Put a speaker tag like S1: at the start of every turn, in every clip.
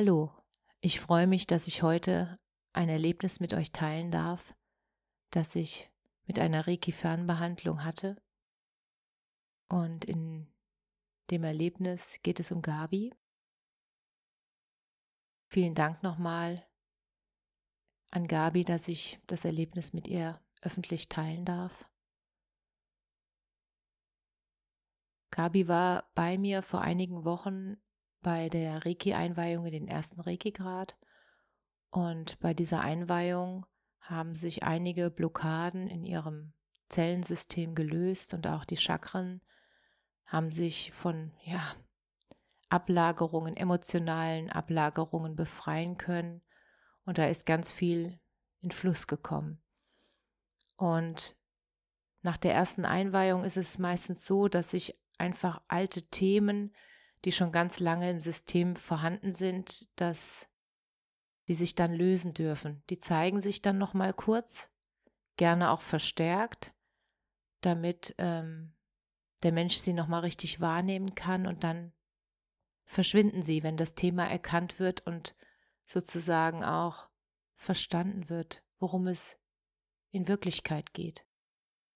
S1: Hallo, ich freue mich, dass ich heute ein Erlebnis mit euch teilen darf, das ich mit einer Reiki-Fernbehandlung hatte. Und in dem Erlebnis geht es um Gabi. Vielen Dank nochmal an Gabi, dass ich das Erlebnis mit ihr öffentlich teilen darf. Gabi war bei mir vor einigen Wochen bei der Reiki-Einweihung in den ersten Reiki-Grad. Und bei dieser Einweihung haben sich einige Blockaden in ihrem Zellensystem gelöst und auch die Chakren haben sich von ja, Ablagerungen, emotionalen Ablagerungen befreien können. Und da ist ganz viel in Fluss gekommen. Und nach der ersten Einweihung ist es meistens so, dass sich einfach alte Themen die schon ganz lange im System vorhanden sind, dass die sich dann lösen dürfen. Die zeigen sich dann noch mal kurz, gerne auch verstärkt, damit ähm, der Mensch sie noch mal richtig wahrnehmen kann und dann verschwinden sie, wenn das Thema erkannt wird und sozusagen auch verstanden wird, worum es in Wirklichkeit geht.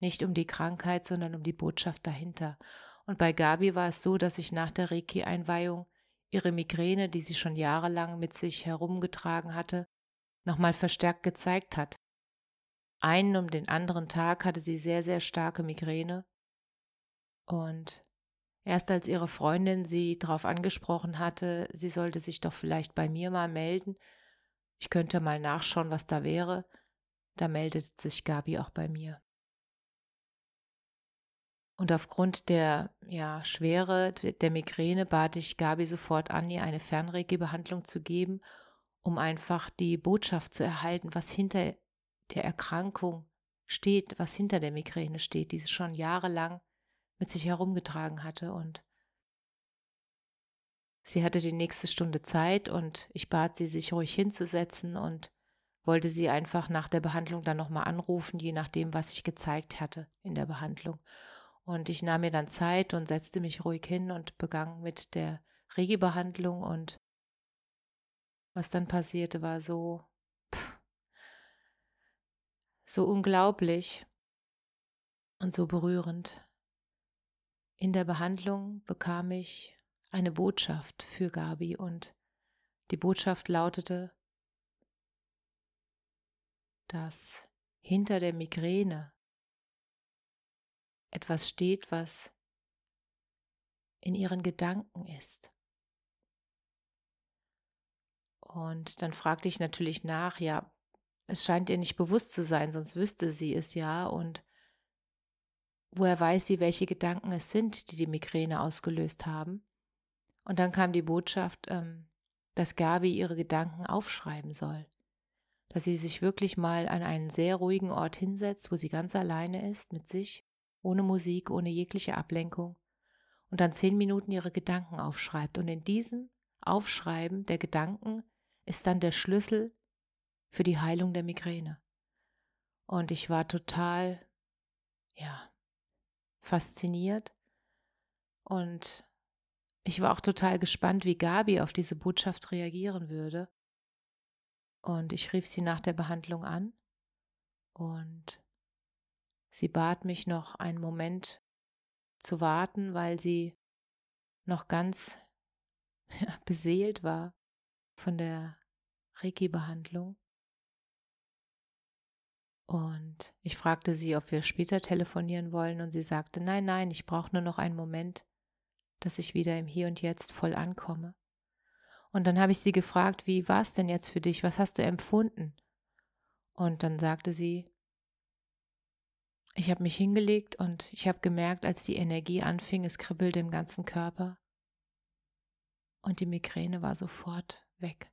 S1: Nicht um die Krankheit, sondern um die Botschaft dahinter. Und bei Gabi war es so, dass sich nach der Reiki-Einweihung ihre Migräne, die sie schon jahrelang mit sich herumgetragen hatte, nochmal verstärkt gezeigt hat. Einen um den anderen Tag hatte sie sehr, sehr starke Migräne. Und erst als ihre Freundin sie darauf angesprochen hatte, sie sollte sich doch vielleicht bei mir mal melden, ich könnte mal nachschauen, was da wäre, da meldet sich Gabi auch bei mir. Und aufgrund der ja, Schwere der Migräne bat ich Gabi sofort an, ihr eine Fernregie-Behandlung zu geben, um einfach die Botschaft zu erhalten, was hinter der Erkrankung steht, was hinter der Migräne steht, die sie schon jahrelang mit sich herumgetragen hatte. Und sie hatte die nächste Stunde Zeit und ich bat sie, sich ruhig hinzusetzen und wollte sie einfach nach der Behandlung dann nochmal anrufen, je nachdem, was ich gezeigt hatte in der Behandlung. Und ich nahm mir dann Zeit und setzte mich ruhig hin und begann mit der Regiebehandlung und was dann passierte, war so, pff, so unglaublich und so berührend. In der Behandlung bekam ich eine Botschaft für Gabi und die Botschaft lautete, dass hinter der Migräne etwas steht, was in ihren Gedanken ist. Und dann fragte ich natürlich nach, ja, es scheint ihr nicht bewusst zu sein, sonst wüsste sie es ja. Und woher weiß sie, welche Gedanken es sind, die die Migräne ausgelöst haben? Und dann kam die Botschaft, ähm, dass Gabi ihre Gedanken aufschreiben soll. Dass sie sich wirklich mal an einen sehr ruhigen Ort hinsetzt, wo sie ganz alleine ist mit sich ohne Musik, ohne jegliche Ablenkung und dann zehn Minuten ihre Gedanken aufschreibt. Und in diesem Aufschreiben der Gedanken ist dann der Schlüssel für die Heilung der Migräne. Und ich war total, ja, fasziniert und ich war auch total gespannt, wie Gabi auf diese Botschaft reagieren würde. Und ich rief sie nach der Behandlung an und Sie bat mich noch einen Moment zu warten, weil sie noch ganz ja, beseelt war von der Reiki-Behandlung. Und ich fragte sie, ob wir später telefonieren wollen, und sie sagte, nein, nein, ich brauche nur noch einen Moment, dass ich wieder im Hier und Jetzt voll ankomme. Und dann habe ich sie gefragt, wie war es denn jetzt für dich? Was hast du empfunden? Und dann sagte sie, ich habe mich hingelegt und ich habe gemerkt, als die Energie anfing, es kribbelte im ganzen Körper. Und die Migräne war sofort weg.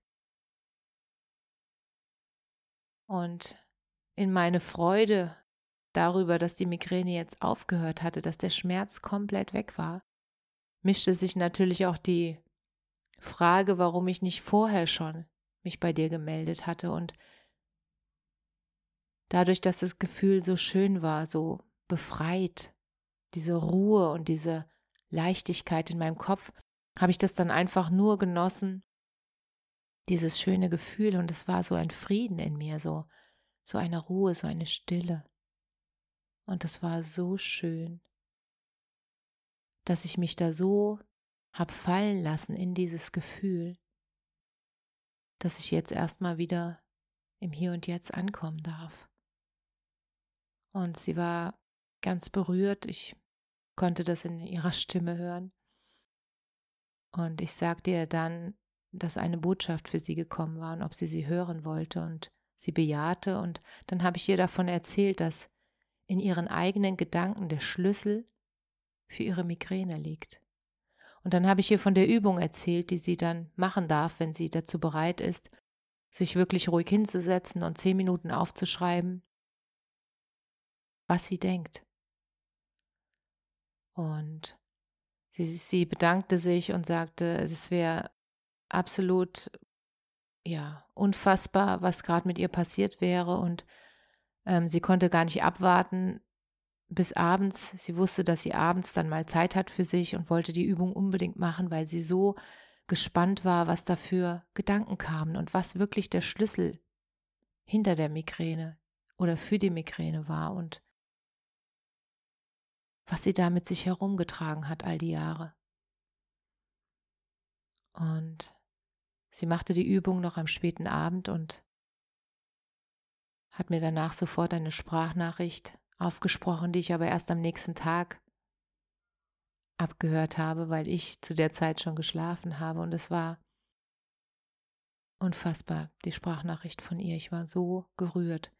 S1: Und in meine Freude darüber, dass die Migräne jetzt aufgehört hatte, dass der Schmerz komplett weg war, mischte sich natürlich auch die Frage, warum ich nicht vorher schon mich bei dir gemeldet hatte und dadurch, dass das Gefühl so schön war, so befreit, diese Ruhe und diese Leichtigkeit in meinem Kopf, habe ich das dann einfach nur genossen, dieses schöne Gefühl und es war so ein Frieden in mir, so so eine Ruhe, so eine Stille. Und es war so schön, dass ich mich da so hab fallen lassen in dieses Gefühl, dass ich jetzt erstmal wieder im Hier und Jetzt ankommen darf. Und sie war ganz berührt, ich konnte das in ihrer Stimme hören. Und ich sagte ihr dann, dass eine Botschaft für sie gekommen war und ob sie sie hören wollte. Und sie bejahte. Und dann habe ich ihr davon erzählt, dass in ihren eigenen Gedanken der Schlüssel für ihre Migräne liegt. Und dann habe ich ihr von der Übung erzählt, die sie dann machen darf, wenn sie dazu bereit ist, sich wirklich ruhig hinzusetzen und zehn Minuten aufzuschreiben, was sie denkt. Und sie, sie bedankte sich und sagte, es wäre absolut ja unfassbar, was gerade mit ihr passiert wäre und ähm, sie konnte gar nicht abwarten bis abends. Sie wusste, dass sie abends dann mal Zeit hat für sich und wollte die Übung unbedingt machen, weil sie so gespannt war, was da für Gedanken kamen und was wirklich der Schlüssel hinter der Migräne oder für die Migräne war und was sie da mit sich herumgetragen hat all die Jahre. Und sie machte die Übung noch am späten Abend und hat mir danach sofort eine Sprachnachricht aufgesprochen, die ich aber erst am nächsten Tag abgehört habe, weil ich zu der Zeit schon geschlafen habe und es war unfassbar, die Sprachnachricht von ihr. Ich war so gerührt.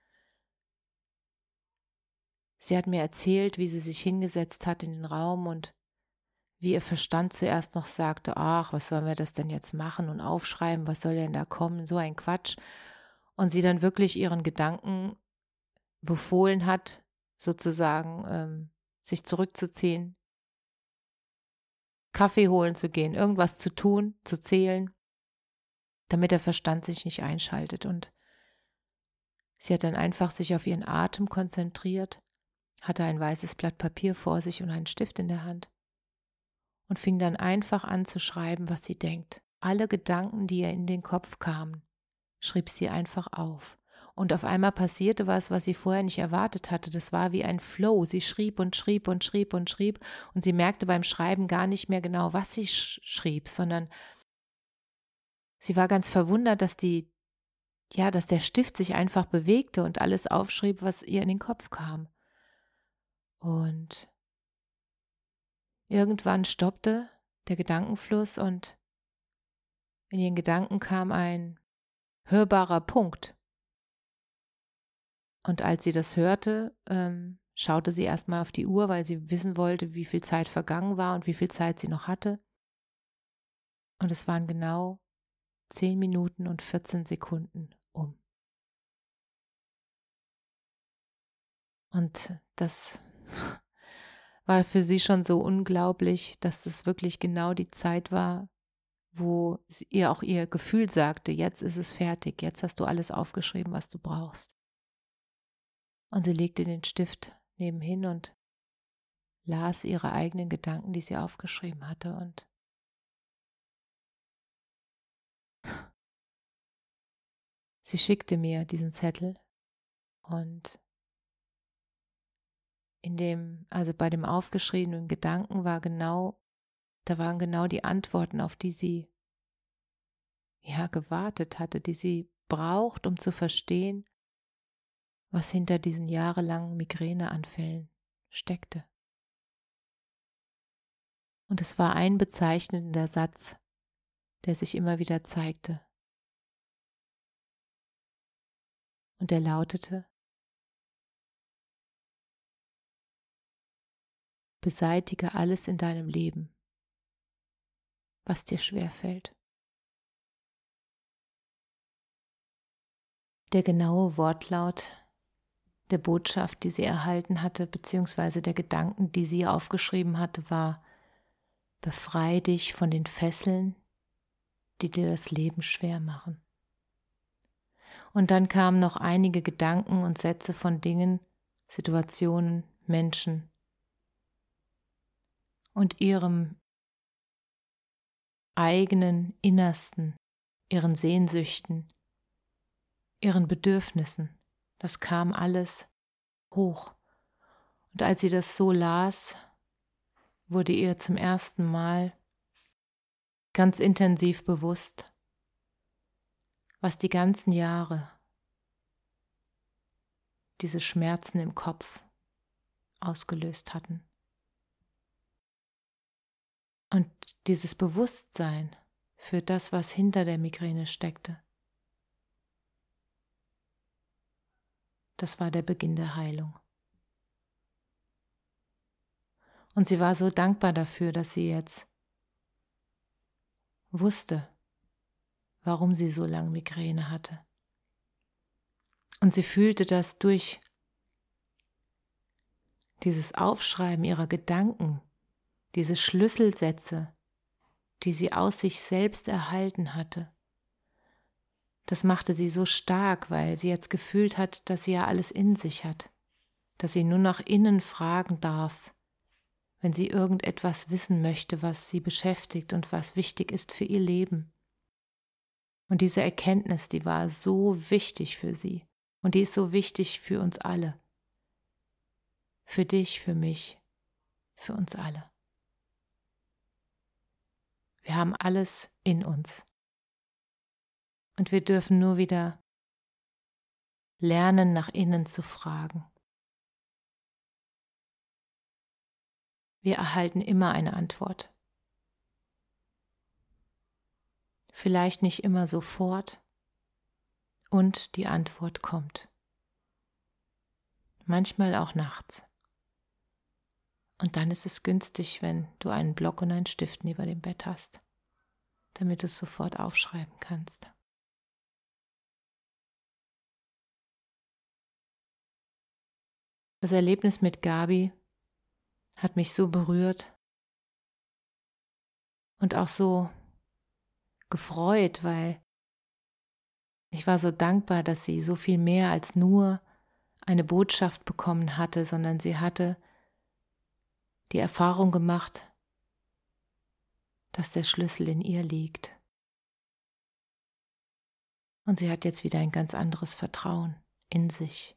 S1: Sie hat mir erzählt, wie sie sich hingesetzt hat in den Raum und wie ihr Verstand zuerst noch sagte, ach, was sollen wir das denn jetzt machen und aufschreiben, was soll denn da kommen, so ein Quatsch. Und sie dann wirklich ihren Gedanken befohlen hat, sozusagen ähm, sich zurückzuziehen, Kaffee holen zu gehen, irgendwas zu tun, zu zählen, damit der Verstand sich nicht einschaltet. Und sie hat dann einfach sich auf ihren Atem konzentriert, hatte ein weißes Blatt Papier vor sich und einen Stift in der Hand und fing dann einfach an zu schreiben, was sie denkt. Alle Gedanken, die ihr in den Kopf kamen, schrieb sie einfach auf. Und auf einmal passierte was, was sie vorher nicht erwartet hatte. Das war wie ein Flow. Sie schrieb und schrieb und schrieb und schrieb. Und sie merkte beim Schreiben gar nicht mehr genau, was sie sch schrieb, sondern sie war ganz verwundert, dass die, ja, dass der Stift sich einfach bewegte und alles aufschrieb, was ihr in den Kopf kam. Und irgendwann stoppte der Gedankenfluss und in ihren Gedanken kam ein hörbarer Punkt. Und als sie das hörte, ähm, schaute sie erstmal auf die Uhr, weil sie wissen wollte, wie viel Zeit vergangen war und wie viel Zeit sie noch hatte. Und es waren genau zehn Minuten und 14 Sekunden um. Und das war für sie schon so unglaublich, dass das wirklich genau die Zeit war, wo ihr auch ihr Gefühl sagte, jetzt ist es fertig, jetzt hast du alles aufgeschrieben, was du brauchst. Und sie legte den Stift nebenhin und las ihre eigenen Gedanken, die sie aufgeschrieben hatte und sie schickte mir diesen Zettel und in dem, also bei dem aufgeschriebenen Gedanken war genau da waren genau die Antworten, auf die sie ja gewartet hatte, die sie braucht, um zu verstehen, was hinter diesen jahrelangen Migräneanfällen steckte. Und es war ein bezeichnender Satz, der sich immer wieder zeigte. Und er lautete, Beseitige alles in deinem Leben, was dir schwer fällt. Der genaue Wortlaut der Botschaft, die sie erhalten hatte, beziehungsweise der Gedanken, die sie aufgeschrieben hatte, war, befrei dich von den Fesseln, die dir das Leben schwer machen. Und dann kamen noch einige Gedanken und Sätze von Dingen, Situationen, Menschen und ihrem eigenen Innersten, ihren Sehnsüchten, ihren Bedürfnissen. Das kam alles hoch. Und als sie das so las, wurde ihr zum ersten Mal ganz intensiv bewusst, was die ganzen Jahre diese Schmerzen im Kopf ausgelöst hatten. Und dieses Bewusstsein für das, was hinter der Migräne steckte, das war der Beginn der Heilung. Und sie war so dankbar dafür, dass sie jetzt wusste, warum sie so lange Migräne hatte. Und sie fühlte das durch dieses Aufschreiben ihrer Gedanken, diese Schlüsselsätze, die sie aus sich selbst erhalten hatte. Das machte sie so stark, weil sie jetzt gefühlt hat, dass sie ja alles in sich hat, dass sie nur nach innen fragen darf, wenn sie irgendetwas wissen möchte, was sie beschäftigt und was wichtig ist für ihr Leben. Und diese Erkenntnis, die war so wichtig für sie und die ist so wichtig für uns alle. Für dich, für mich, für uns alle. Wir haben alles in uns. Und wir dürfen nur wieder lernen, nach innen zu fragen. Wir erhalten immer eine Antwort. Vielleicht nicht immer sofort und die Antwort kommt. Manchmal auch nachts. Und dann ist es günstig, wenn du einen Block und einen Stift neben dem Bett hast, damit du es sofort aufschreiben kannst. Das Erlebnis mit Gabi hat mich so berührt und auch so gefreut, weil ich war so dankbar, dass sie so viel mehr als nur eine Botschaft bekommen hatte, sondern sie hatte die Erfahrung gemacht, dass der Schlüssel in ihr liegt. Und sie hat jetzt wieder ein ganz anderes Vertrauen in sich,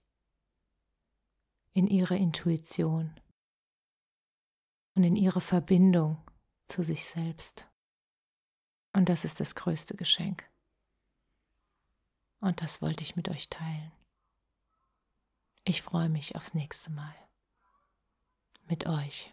S1: in ihre Intuition und in ihre Verbindung zu sich selbst. Und das ist das größte Geschenk. Und das wollte ich mit euch teilen. Ich freue mich aufs nächste Mal. Mit euch.